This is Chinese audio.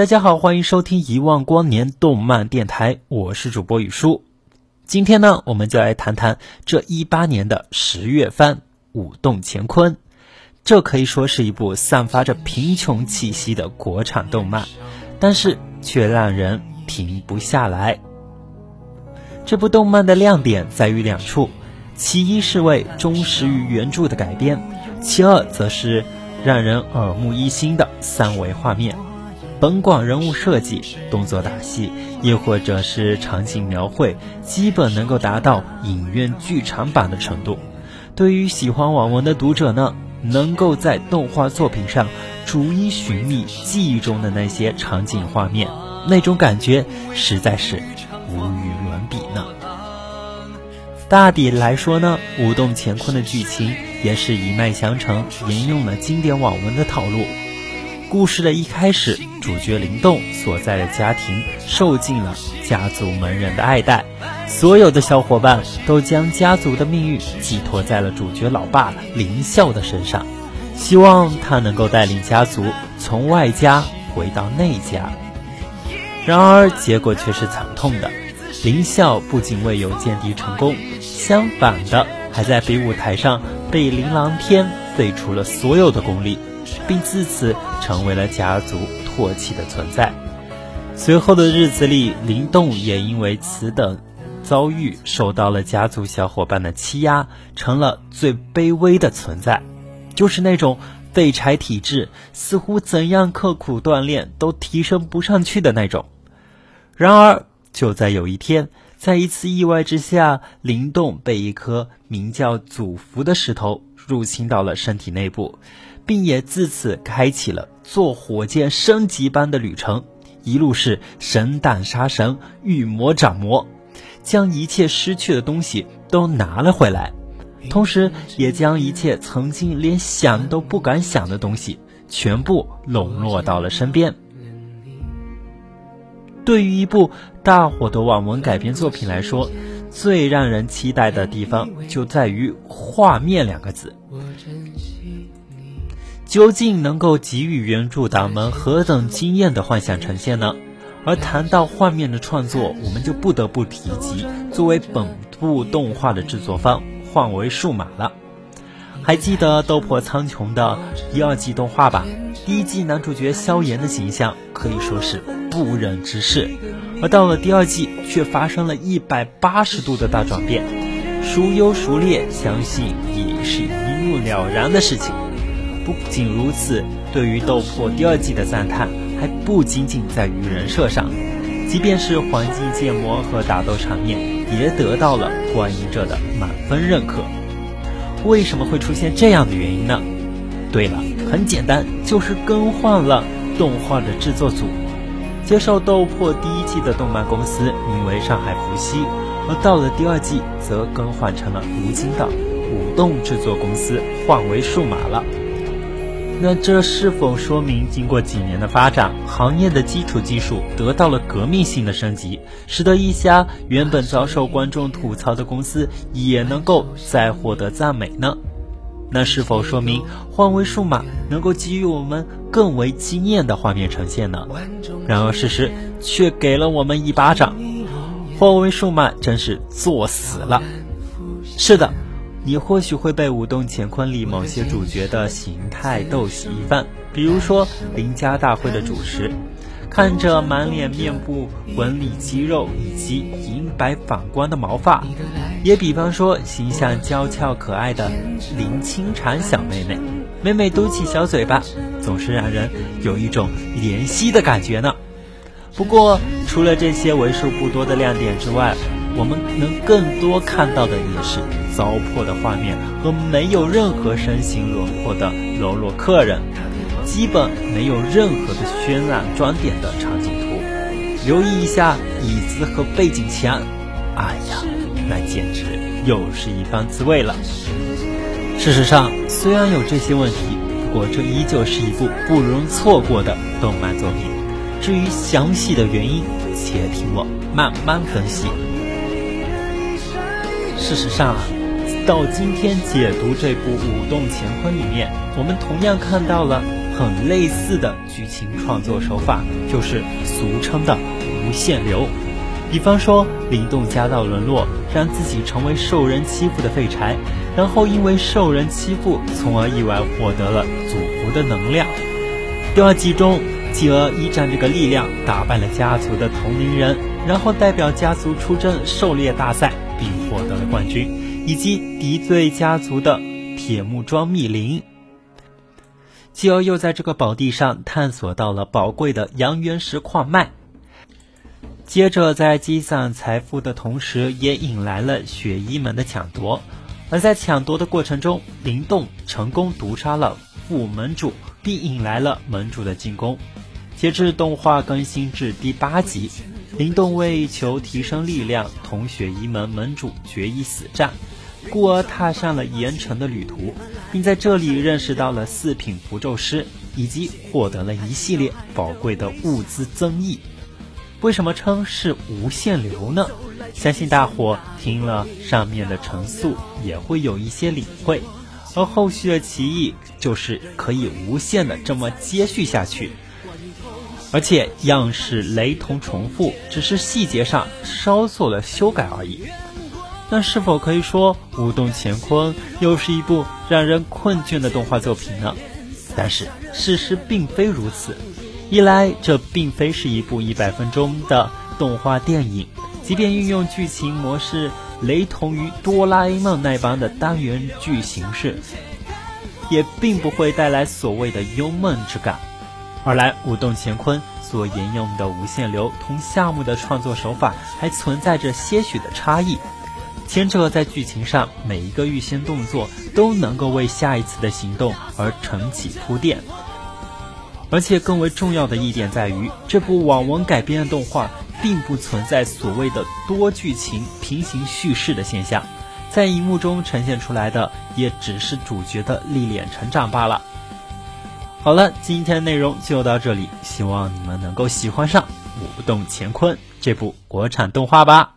大家好，欢迎收听一万光年动漫电台，我是主播雨叔。今天呢，我们就来谈谈这一八年的十月番《舞动乾坤》。这可以说是一部散发着贫穷气息的国产动漫，但是却让人停不下来。这部动漫的亮点在于两处，其一是为忠实于原著的改编，其二则是让人耳目一新的三维画面。甭管人物设计、动作打戏，亦或者是场景描绘，基本能够达到影院剧场版的程度。对于喜欢网文的读者呢，能够在动画作品上逐一寻觅记忆中的那些场景画面，那种感觉实在是无与伦比呢。大抵来说呢，《舞动乾坤》的剧情也是一脉相承，沿用了经典网文的套路。故事的一开始，主角灵动所在的家庭受尽了家族门人的爱戴，所有的小伙伴都将家族的命运寄托在了主角老爸林啸的身上，希望他能够带领家族从外家回到内家。然而结果却是惨痛的，林啸不仅未有见敌成功，相反的还在比武台上被林琅天废除了所有的功力。并自此成为了家族唾弃的存在。随后的日子里，林动也因为此等遭遇受到了家族小伙伴的欺压，成了最卑微的存在，就是那种废柴体质，似乎怎样刻苦锻炼都提升不上去的那种。然而，就在有一天，在一次意外之下，林动被一颗名叫祖符的石头入侵到了身体内部。并也自此开启了坐火箭升级般的旅程，一路是神挡杀神，遇魔斩魔，将一切失去的东西都拿了回来，同时也将一切曾经连想都不敢想的东西全部笼络到了身边。对于一部大火的网文改编作品来说，最让人期待的地方就在于“画面”两个字。究竟能够给予原著党们何等惊艳的幻想呈现呢？而谈到画面的创作，我们就不得不提及作为本部动画的制作方幻为数码了。还记得《斗破苍穹》的第二季动画吧？第一季男主角萧炎的形象可以说是不忍直视，而到了第二季却发生了一百八十度的大转变，孰优孰劣，相信也是一目了然的事情。不仅如此，对于《斗破》第二季的赞叹还不仅仅在于人设上，即便是环境建模和打斗场面，也得到了观影者的满分认可。为什么会出现这样的原因呢？对了，很简单，就是更换了动画的制作组，接受《斗破》第一季的动漫公司名为上海伏羲，而到了第二季则更换成了如今的舞动制作公司，换为数码了。那这是否说明，经过几年的发展，行业的基础技术得到了革命性的升级，使得一家原本遭受观众吐槽的公司也能够再获得赞美呢？那是否说明换为数码能够给予我们更为惊艳的画面呈现呢？然而事实却给了我们一巴掌，换为数码真是作死了。是的。你或许会被《舞动乾坤》里某些主角的形态逗喜一番，比如说邻家大会的主持，看着满脸面部纹理肌肉以及银白反光的毛发，也比方说形象娇俏可爱的林清禅小妹妹，每每嘟起小嘴巴，总是让人有一种怜惜的感觉呢。不过，除了这些为数不多的亮点之外，我们能更多看到的也是糟粕的画面和没有任何身形轮廓的喽啰客人，基本没有任何的渲染装点的场景图。留意一下椅子和背景墙，哎呀，那简直又是一番滋味了。事实上，虽然有这些问题，不过这依旧是一部不容错过的动漫作品。至于详细的原因，且听我慢慢分析。事实上啊，到今天解读这部《舞动乾坤》里面，我们同样看到了很类似的剧情创作手法，就是俗称的无限流。比方说，灵动家道沦落，让自己成为受人欺负的废柴，然后因为受人欺负，从而意外获得了祖福的能量。第二集中。继而依仗这个力量打败了家族的同龄人，然后代表家族出征狩猎大赛，并获得了冠军，以及敌对家族的铁木庄密林。继而又在这个宝地上探索到了宝贵的阳元石矿脉，接着在积攒财富的同时，也引来了雪衣门的抢夺。而在抢夺的过程中，灵动成功毒杀了副门主，并引来了门主的进攻。截至动画更新至第八集，灵动为求提升力量，同雪衣门门主决一死战，故而踏上了盐城的旅途，并在这里认识到了四品符咒师，以及获得了一系列宝贵的物资增益。为什么称是无限流呢？相信大伙听了上面的陈述，也会有一些领会。而后续的奇异，就是可以无限的这么接续下去。而且样式雷同重复，只是细节上稍作了修改而已。那是否可以说《舞动乾坤》又是一部让人困倦的动画作品呢？但是事实并非如此。一来，这并非是一部一百分钟的动画电影，即便运用剧情模式雷同于哆啦 A 梦那般的单元剧形式，也并不会带来所谓的幽梦之感。二来，舞动乾坤所沿用的无限流同项目的创作手法还存在着些许的差异。前者在剧情上每一个预先动作都能够为下一次的行动而承起铺垫，而且更为重要的一点在于，这部网文改编的动画并不存在所谓的多剧情平行叙事的现象，在荧幕中呈现出来的也只是主角的历练成长罢了。好了，今天的内容就到这里，希望你们能够喜欢上《舞动乾坤》这部国产动画吧。